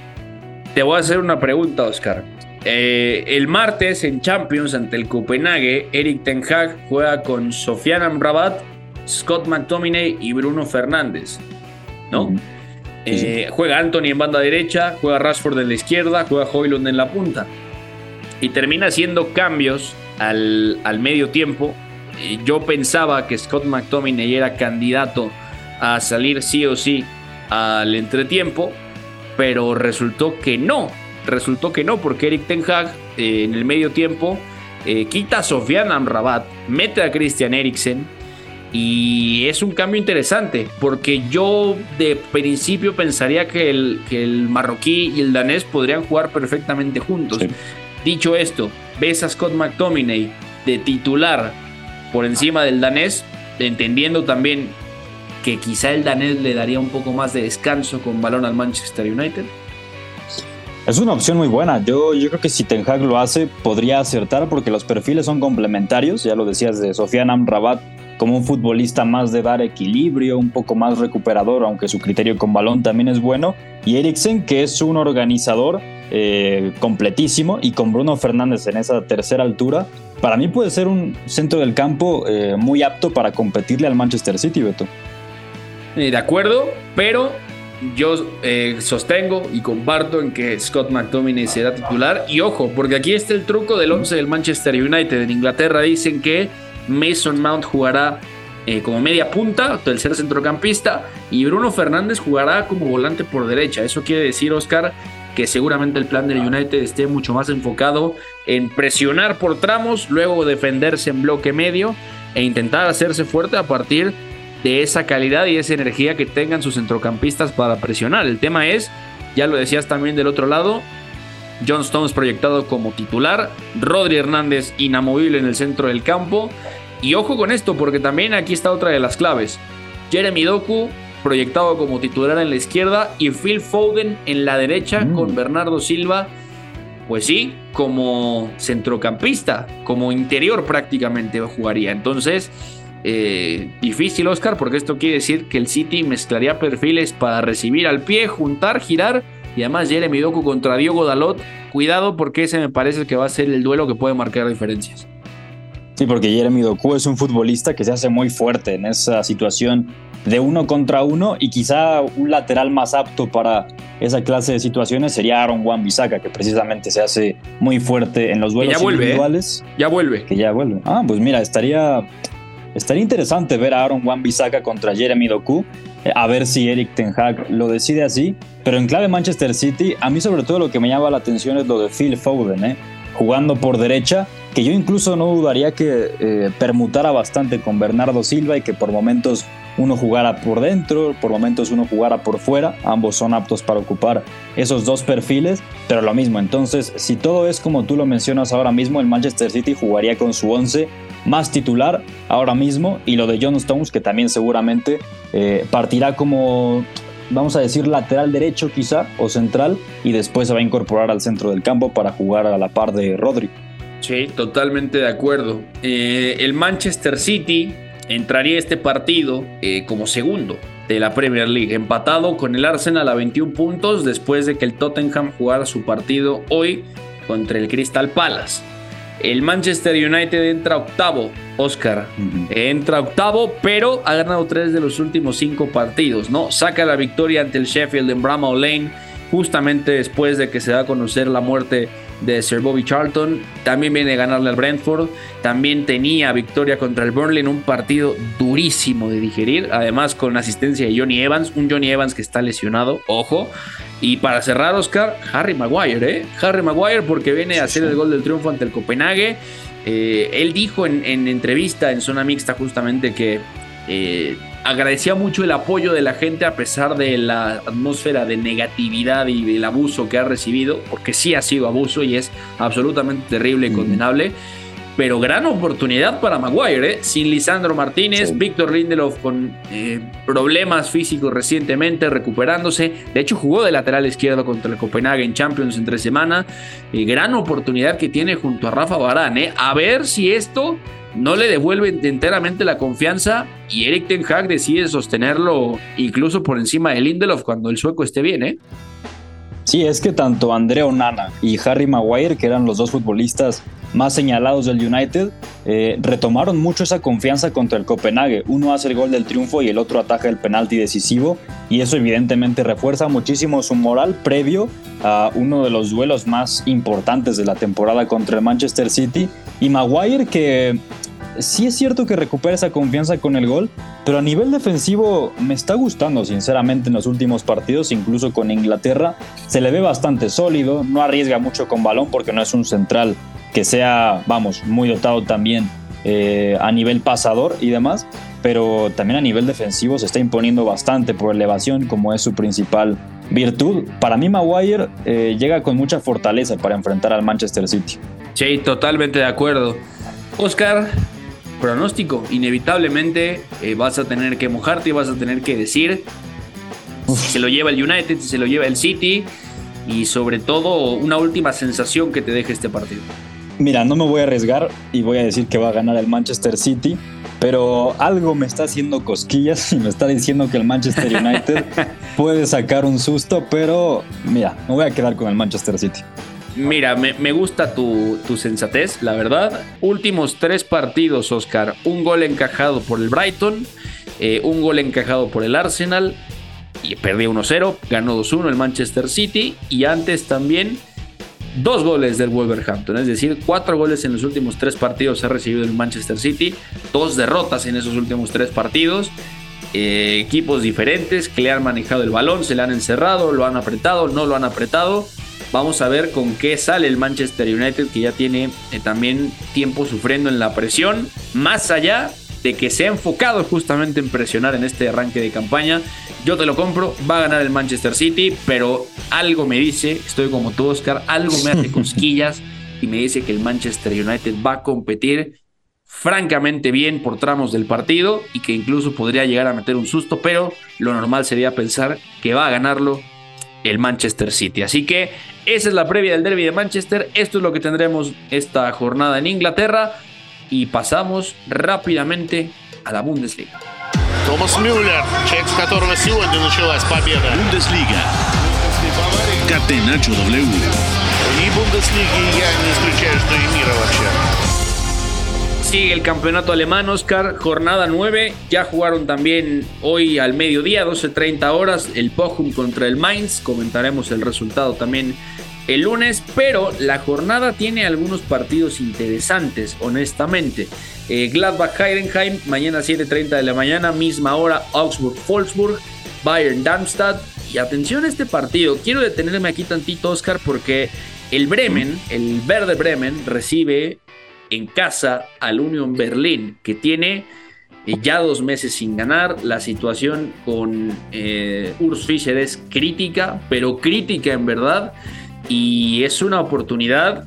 Te voy a hacer una pregunta, Oscar. Eh, el martes en Champions ante el Copenhague, Eric Ten Hag juega con Sofian Amrabat, Scott McTominay y Bruno Fernández. ¿No? Eh, juega Anthony en banda derecha, juega Rashford en la izquierda, juega Hoylund en la punta. Y termina haciendo cambios al, al medio tiempo. yo pensaba que Scott McTominay era candidato a salir sí o sí al entretiempo, pero resultó que no Resultó que no, porque Eric Ten Hag eh, en el medio tiempo eh, quita a Sofian Amrabat, mete a Christian Eriksen y es un cambio interesante porque yo de principio pensaría que el, el marroquí y el danés podrían jugar perfectamente juntos. Dicho esto, ves a Scott McTominay de titular por encima del danés, entendiendo también que quizá el danés le daría un poco más de descanso con balón al Manchester United. Es una opción muy buena. Yo, yo creo que si Ten Hag lo hace, podría acertar porque los perfiles son complementarios. Ya lo decías de Sofian Amrabat como un futbolista más de dar equilibrio, un poco más recuperador, aunque su criterio con balón también es bueno. Y Eriksen, que es un organizador eh, completísimo, y con Bruno Fernández en esa tercera altura, para mí puede ser un centro del campo eh, muy apto para competirle al Manchester City, Beto. Eh, de acuerdo, pero yo sostengo y comparto en que Scott McTominay será titular. Y ojo, porque aquí está el truco del 11 del Manchester United. En Inglaterra dicen que Mason Mount jugará como media punta, tercer centrocampista, y Bruno Fernández jugará como volante por derecha. Eso quiere decir, Oscar, que seguramente el plan del United esté mucho más enfocado en presionar por tramos, luego defenderse en bloque medio e intentar hacerse fuerte a partir de esa calidad y esa energía que tengan sus centrocampistas para presionar. El tema es, ya lo decías también del otro lado, John Stones proyectado como titular, Rodri Hernández inamovible en el centro del campo. Y ojo con esto, porque también aquí está otra de las claves. Jeremy Doku proyectado como titular en la izquierda y Phil Foden en la derecha mm. con Bernardo Silva, pues sí, como centrocampista, como interior prácticamente jugaría. Entonces, eh, difícil, Oscar, porque esto quiere decir que el City mezclaría perfiles para recibir al pie, juntar, girar. Y además Jeremy Doku contra Diogo Dalot. Cuidado porque ese me parece que va a ser el duelo que puede marcar diferencias. Sí, porque Jeremy Doku es un futbolista que se hace muy fuerte en esa situación de uno contra uno y quizá un lateral más apto para esa clase de situaciones sería Aaron Wan Bissaka, que precisamente se hace muy fuerte en los duelos ya vuelve, ¿eh? individuales. Ya vuelve. Que ya vuelve. Ah, pues mira, estaría Estaría interesante ver a Aaron Wan-Bissaka contra Jeremy Doku, eh, a ver si Eric Ten Hag lo decide así. Pero en clave Manchester City, a mí sobre todo lo que me llama la atención es lo de Phil Foden, ¿eh? jugando por derecha, que yo incluso no dudaría que eh, permutara bastante con Bernardo Silva y que por momentos uno jugara por dentro, por momentos uno jugara por fuera, ambos son aptos para ocupar esos dos perfiles, pero lo mismo, entonces si todo es como tú lo mencionas ahora mismo, el Manchester City jugaría con su 11 más titular ahora mismo y lo de John Stones que también seguramente eh, partirá como vamos a decir lateral derecho quizá o central y después se va a incorporar al centro del campo para jugar a la par de Rodri. Sí, totalmente de acuerdo. Eh, el Manchester City entraría este partido eh, como segundo de la Premier League, empatado con el Arsenal a 21 puntos después de que el Tottenham jugara su partido hoy contra el Crystal Palace. El Manchester United entra octavo, Oscar. Entra octavo, pero ha ganado tres de los últimos cinco partidos, ¿no? Saca la victoria ante el Sheffield en Bramall Lane justamente después de que se da a conocer la muerte de Sir Bobby Charlton. También viene a ganarle al Brentford. También tenía victoria contra el Burnley en un partido durísimo de digerir. Además, con asistencia de Johnny Evans. Un Johnny Evans que está lesionado. Ojo. Y para cerrar, Oscar, Harry Maguire, ¿eh? Harry Maguire porque viene a hacer el gol del triunfo ante el Copenhague. Eh, él dijo en, entrevista en zona mixta justamente que eh, agradecía mucho el apoyo de la gente a pesar de la atmósfera de negatividad y del abuso que ha recibido, porque sí ha sido abuso y es absolutamente terrible y condenable. Pero gran oportunidad para Maguire, ¿eh? sin Lisandro Martínez, Víctor Lindelof con eh, problemas físicos recientemente, recuperándose. De hecho, jugó de lateral izquierdo contra el Copenhague en Champions entre semana. Eh, gran oportunidad que tiene junto a Rafa Barán. A ver si esto no le devuelve enteramente la confianza y Eric Ten Hag decide sostenerlo incluso por encima de Lindelof cuando el sueco esté bien, ¿eh? Sí, es que tanto André Onana y Harry Maguire, que eran los dos futbolistas más señalados del United, eh, retomaron mucho esa confianza contra el Copenhague. Uno hace el gol del triunfo y el otro ataja el penalti decisivo y eso evidentemente refuerza muchísimo su moral previo a uno de los duelos más importantes de la temporada contra el Manchester City. Y Maguire que sí es cierto que recupera esa confianza con el gol, pero a nivel defensivo me está gustando sinceramente en los últimos partidos, incluso con Inglaterra. Se le ve bastante sólido, no arriesga mucho con balón porque no es un central que sea, vamos, muy dotado también eh, a nivel pasador y demás, pero también a nivel defensivo se está imponiendo bastante por elevación como es su principal virtud. Para mí Maguire eh, llega con mucha fortaleza para enfrentar al Manchester City. Sí, totalmente de acuerdo. Oscar, pronóstico. Inevitablemente eh, vas a tener que mojarte y vas a tener que decir si se lo lleva el United, si se lo lleva el City y sobre todo una última sensación que te deje este partido. Mira, no me voy a arriesgar y voy a decir que va a ganar el Manchester City, pero algo me está haciendo cosquillas y me está diciendo que el Manchester United puede sacar un susto, pero mira, me voy a quedar con el Manchester City. Mira, me, gusta tu, sensatez, la verdad. Últimos tres partidos, Oscar. Un gol encajado por el Brighton, eh, un gol encajado por el Arsenal, y perdió 1-0, ganó 2-1 el Manchester City, y antes también dos goles del Wolverhampton, es decir, cuatro goles en los últimos tres partidos ha recibido el Manchester City, dos derrotas en esos últimos tres partidos. Eh, equipos diferentes que le han manejado el balón, se le han encerrado, lo han apretado, no lo han apretado. Vamos a ver con qué sale el Manchester United que ya tiene eh, también tiempo sufriendo en la presión. Más allá de que se ha enfocado justamente en presionar en este arranque de campaña. Yo te lo compro, va a ganar el Manchester City, pero algo me dice, estoy como tú Oscar, algo me hace cosquillas y me dice que el Manchester United va a competir francamente bien por tramos del partido y que incluso podría llegar a meter un susto, pero lo normal sería pensar que va a ganarlo el Manchester City. Así que esa es la previa del derby de Manchester. Esto es lo que tendremos esta jornada en Inglaterra Y pasamos rápidamente a la Bundesliga. Thomas Müller, check которого сегодня началась победа. Bundesliga. Catenacho W. И Бундеслиги я не исключаю, что и мира вообще. Sigue el campeonato alemán, Oscar, jornada 9. Ya jugaron también hoy al mediodía, 12.30 horas, el Bochum contra el Mainz. Comentaremos el resultado también el lunes, pero la jornada tiene algunos partidos interesantes, honestamente. Eh, Gladbach-Heidenheim, mañana 7.30 de la mañana, misma hora, Augsburg-Wolfsburg, Bayern-Darmstadt. Y atención a este partido, quiero detenerme aquí tantito, Oscar, porque el Bremen, el Verde Bremen, recibe en casa al Union Berlin, que tiene eh, ya dos meses sin ganar. La situación con eh, Urs Fischer es crítica, pero crítica en verdad. Y es una oportunidad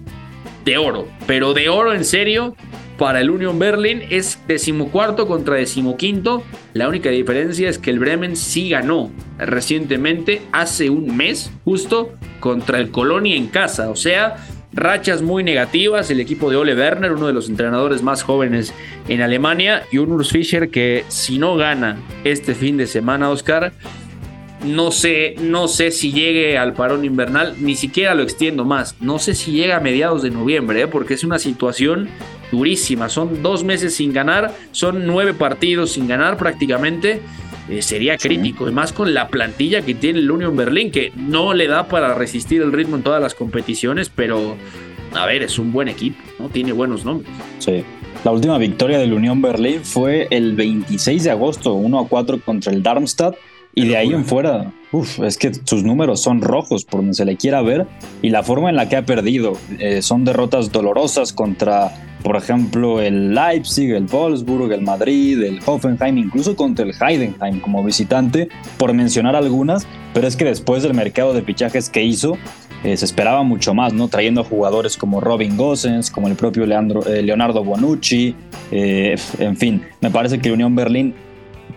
de oro, pero de oro en serio. Para el Union Berlin es decimocuarto contra decimoquinto. La única diferencia es que el Bremen sí ganó recientemente, hace un mes, justo contra el Colonia en casa. O sea, rachas muy negativas. El equipo de Ole Werner, uno de los entrenadores más jóvenes en Alemania, y un Urs Fischer que si no gana este fin de semana, Oscar, no sé, no sé si llegue al parón invernal, ni siquiera lo extiendo más. No sé si llega a mediados de noviembre, ¿eh? porque es una situación durísima. Son dos meses sin ganar, son nueve partidos sin ganar prácticamente. eh, sería crítico, además con la plantilla que tiene el Union Berlin, que no le da para resistir el ritmo en todas las competiciones, pero a ver, es un buen equipo, ¿no? Tiene buenos nombres. Sí. La última victoria del Unión Berlín fue el 26 de agosto, 1 a 4 contra el Darmstadt. Y de ahí en fuera, uf, es que sus números son rojos por donde se le quiera ver. Y la forma en la que ha perdido eh, son derrotas dolorosas contra, por ejemplo, el Leipzig, el Wolfsburg, el Madrid, el Hoffenheim, incluso contra el Heidenheim como visitante, por mencionar algunas. Pero es que después del mercado de fichajes que hizo, eh, se esperaba mucho más, ¿no? Trayendo jugadores como Robin Gosens, como el propio eh, Leonardo Bonucci, en fin, me parece que Unión Berlín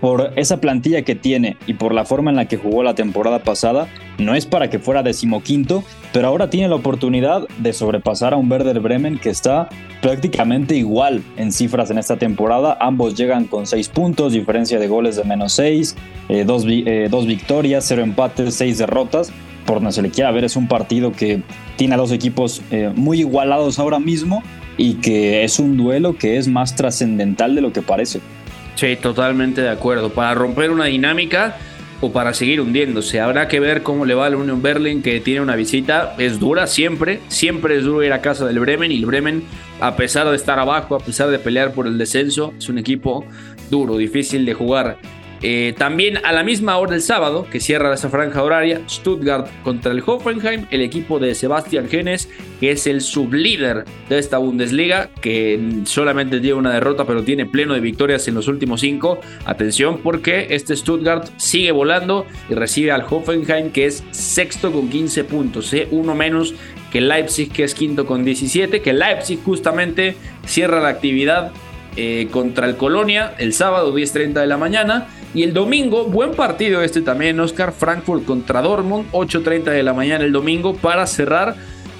por esa plantilla que tiene y por la forma en la que jugó la temporada pasada, no es para que fuera decimoquinto, pero ahora tiene la oportunidad de sobrepasar a un Werder Bremen que está prácticamente igual en cifras en esta temporada. Ambos llegan con seis puntos, diferencia de goles de menos seis, eh, dos, eh, dos victorias, cero empates, seis derrotas. Por donde se le quiera ver, es un partido que tiene a dos equipos eh, muy igualados ahora mismo y que es un duelo que es más trascendental de lo que parece. Sí, totalmente de acuerdo. Para romper una dinámica o para seguir hundiéndose. Habrá que ver cómo le va al Union Berlin, que tiene una visita, es dura siempre, siempre es duro ir a casa del Bremen y el Bremen, a pesar de estar abajo, a pesar de pelear por el descenso, es un equipo duro, difícil de jugar. Eh, también a la misma hora del sábado, que cierra esa franja horaria, Stuttgart contra el Hoffenheim, el equipo de Sebastian Genes, que es el sublíder de esta Bundesliga, que solamente tiene una derrota, pero tiene pleno de victorias en los últimos cinco. Atención, porque este Stuttgart sigue volando y recibe al Hoffenheim, que es sexto con 15 puntos, ¿eh? uno menos que Leipzig, que es quinto con 17, que Leipzig justamente cierra la actividad eh, contra el Colonia el sábado 10.30 de la mañana. Y el domingo, buen partido este también, Oscar Frankfurt contra Dortmund, 8.30 de la mañana el domingo para cerrar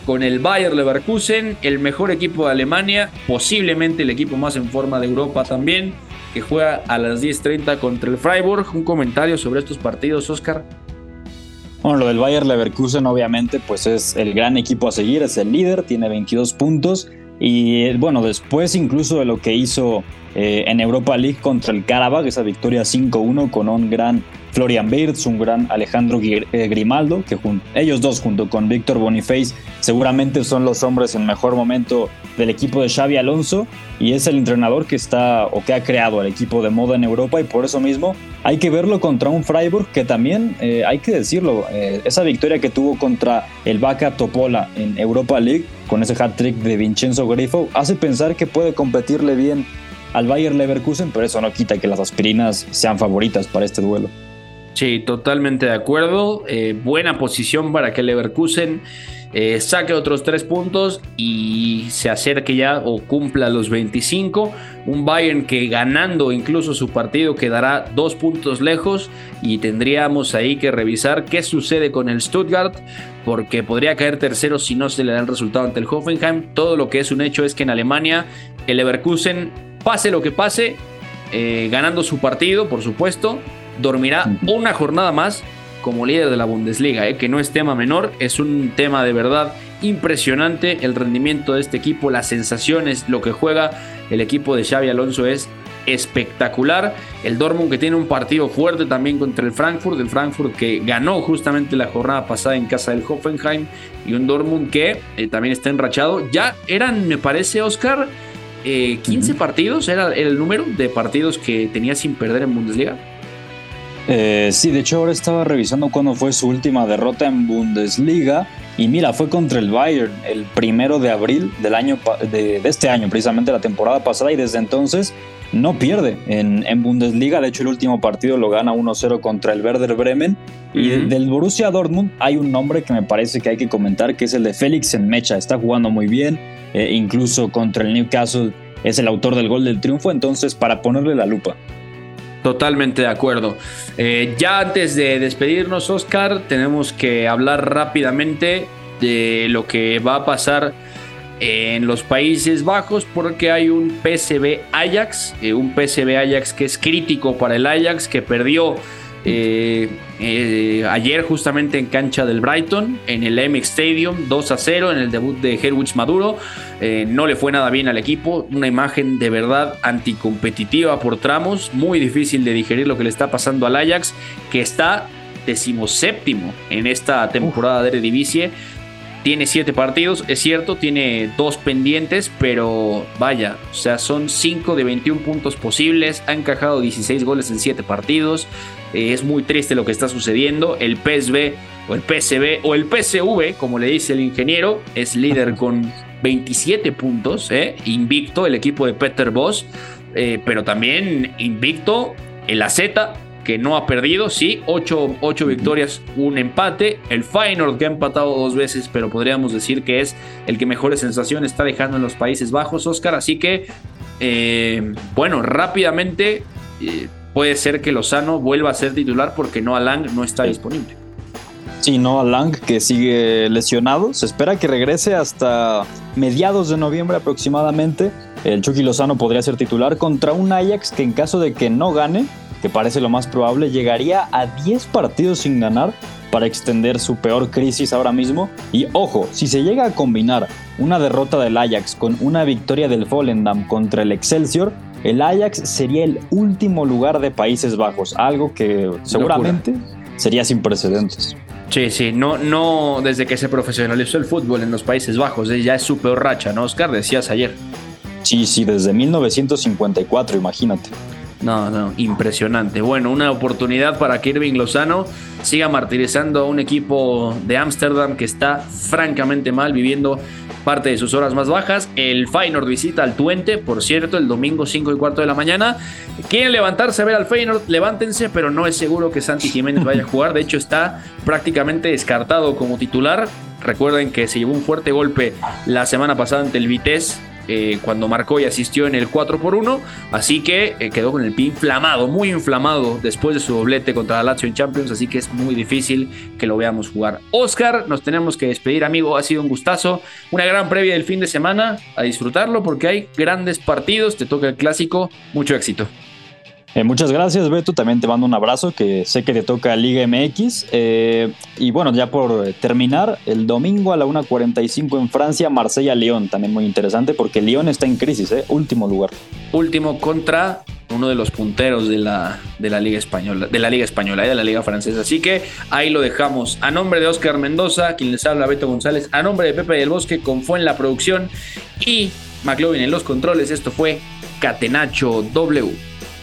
con el Bayer Leverkusen, el mejor equipo de Alemania, posiblemente el equipo más en forma de Europa también, que juega a las 10.30 contra el Freiburg. Un comentario sobre estos partidos, Oscar. Bueno, lo del Bayer Leverkusen obviamente pues es el gran equipo a seguir, es el líder, tiene 22 puntos y bueno, después incluso de lo que hizo eh, en Europa League contra el Karabakh, esa victoria 5-1 con un gran Florian Wirtz, un gran Alejandro eh, Grimaldo, que ellos dos junto con Víctor Boniface seguramente son los hombres en mejor momento del equipo de Xavi Alonso y es el entrenador que está o que ha creado el equipo de moda en Europa y por eso mismo hay que verlo contra un Freiburg que también eh, hay que decirlo, esa victoria que tuvo contra el Vaca Topola en Europa League con ese hat-trick de Vincenzo Grifo hace pensar que puede competirle bien al Bayer Leverkusen, pero eso no quita que las aspirinas sean favoritas para este duelo. Sí, totalmente de acuerdo. Eh, buena posición para que Leverkusen eh, saque otros tres puntos y se acerque ya o cumpla los 25. Un Bayern que ganando incluso su partido quedará dos puntos lejos y tendríamos ahí que revisar qué sucede con el Stuttgart porque podría caer tercero si no se le da el resultado ante el Hoffenheim. Todo lo que es un hecho es que en Alemania el Leverkusen, pase lo que pase, eh, ganando su partido, por supuesto, dormirá una jornada más como líder de la Bundesliga, eh, que no es tema menor, es un tema de verdad impresionante. El rendimiento de este equipo, las sensaciones, lo que juega el equipo de Xavi Alonso es espectacular. El Dortmund que tiene un partido fuerte también contra el Frankfurt, el Frankfurt que ganó justamente la jornada pasada en casa del Hoffenheim y un Dortmund que eh, también está enrachado. Ya eran, me parece, Oscar, 15 eh, partidos, era el número de partidos que tenía sin perder en Bundesliga. Eh, sí, de hecho ahora estaba revisando cuándo fue su última derrota en Bundesliga y mira, fue contra el Bayern el primero de abril del año de, este año, precisamente la temporada pasada y desde entonces no pierde en, Bundesliga. De hecho, el último partido lo gana 1-0 contra el Werder Bremen. Y del Borussia Dortmund hay un nombre que me parece que hay que comentar, que es el de Félix en Mecha. Está jugando muy bien, eh, incluso contra el Newcastle es el autor del gol del triunfo. Entonces, para ponerle la lupa. Totalmente de acuerdo. Eh, ya antes de despedirnos, Oscar, tenemos que hablar rápidamente de lo que va a pasar en los Países Bajos porque hay un PSV Ajax, eh, un PSV Ajax que es crítico para el Ajax, que perdió Eh, eh, ayer justamente en cancha del Brighton, en el MX Stadium, 2 a 0 en el debut de Herwich Maduro. Eh, no le fue nada bien al equipo, una imagen de verdad anticompetitiva por tramos, muy difícil de digerir lo que le está pasando al Ajax, que está decimoséptimo en esta temporada de Eredivisie. Tiene siete partidos, es cierto, tiene dos pendientes, pero vaya, o sea, son 5 de 21 puntos posibles, ha encajado 16 goles en 7 partidos, eh, es muy triste lo que está sucediendo, el PSV o el PSV o el PSV, como le dice el ingeniero, es líder con 27 puntos, eh, invicto el equipo de Peter Boss, eh, pero también invicto el AZ que no ha perdido, sí, 8, victorias, un empate. El Feyenoord que ha empatado dos veces, pero podríamos decir que es el que mejores sensaciones está dejando en los Países Bajos, Oscar. Así que, eh, bueno, rápidamente eh, puede ser que Lozano vuelva a ser titular porque Noah Lang no está disponible. Sí, Noah Lang que sigue lesionado. Se espera que regrese hasta mediados de noviembre aproximadamente. El Chucky Lozano podría ser titular contra un Ajax que en caso de que no gane, que parece lo más probable, llegaría a 10 partidos sin ganar para extender su peor crisis ahora mismo. Y ojo, si se llega a combinar una derrota del Ajax con una victoria del Volendam contra el Excelsior, el Ajax sería el último lugar de Países Bajos, algo que seguramente sería sin precedentes. Sí, sí, no, no desde que se profesionalizó el fútbol en los Países Bajos, eh, ya es su peor racha, ¿no, Oscar? Decías ayer. Sí, sí, desde 1954, imagínate. No, no, impresionante. Bueno, una oportunidad para que Irving Lozano siga martirizando a un equipo de Ámsterdam que está francamente mal, viviendo parte de sus horas más bajas. El Feyenoord visita al Twente, por cierto, el domingo 5 y cuarto de la mañana. Quieren levantarse a ver al Feyenoord, levántense, pero no es seguro que Santi Jiménez vaya a jugar. De hecho, está prácticamente descartado como titular. Recuerden que se llevó un fuerte golpe la semana pasada ante el Vitesse eh, cuando marcó y asistió en el 4 por 1 así que eh, quedó con el pie inflamado, muy inflamado después de su doblete contra la Lazio en Champions, así que es muy difícil que lo veamos jugar. Oscar, nos tenemos que despedir, amigo, ha sido un gustazo, una gran previa del fin de semana, a disfrutarlo porque hay grandes partidos, te toca el clásico, mucho éxito. Eh, muchas gracias, Beto. También te mando un abrazo, que sé que te toca Liga MX. Eh, y bueno, ya por terminar, el domingo a la 1.45 en Francia, Marsella-León. También muy interesante porque León está en crisis, ¿eh? último lugar. Último contra uno de los punteros de la, de la Liga Española, de la Liga Española y de la Liga Francesa. Así que ahí lo dejamos. A nombre de Oscar Mendoza, quien les habla Beto González, a nombre de Pepe del Bosque, con Fue en la producción y McLovin en los controles, esto fue Catenacho W.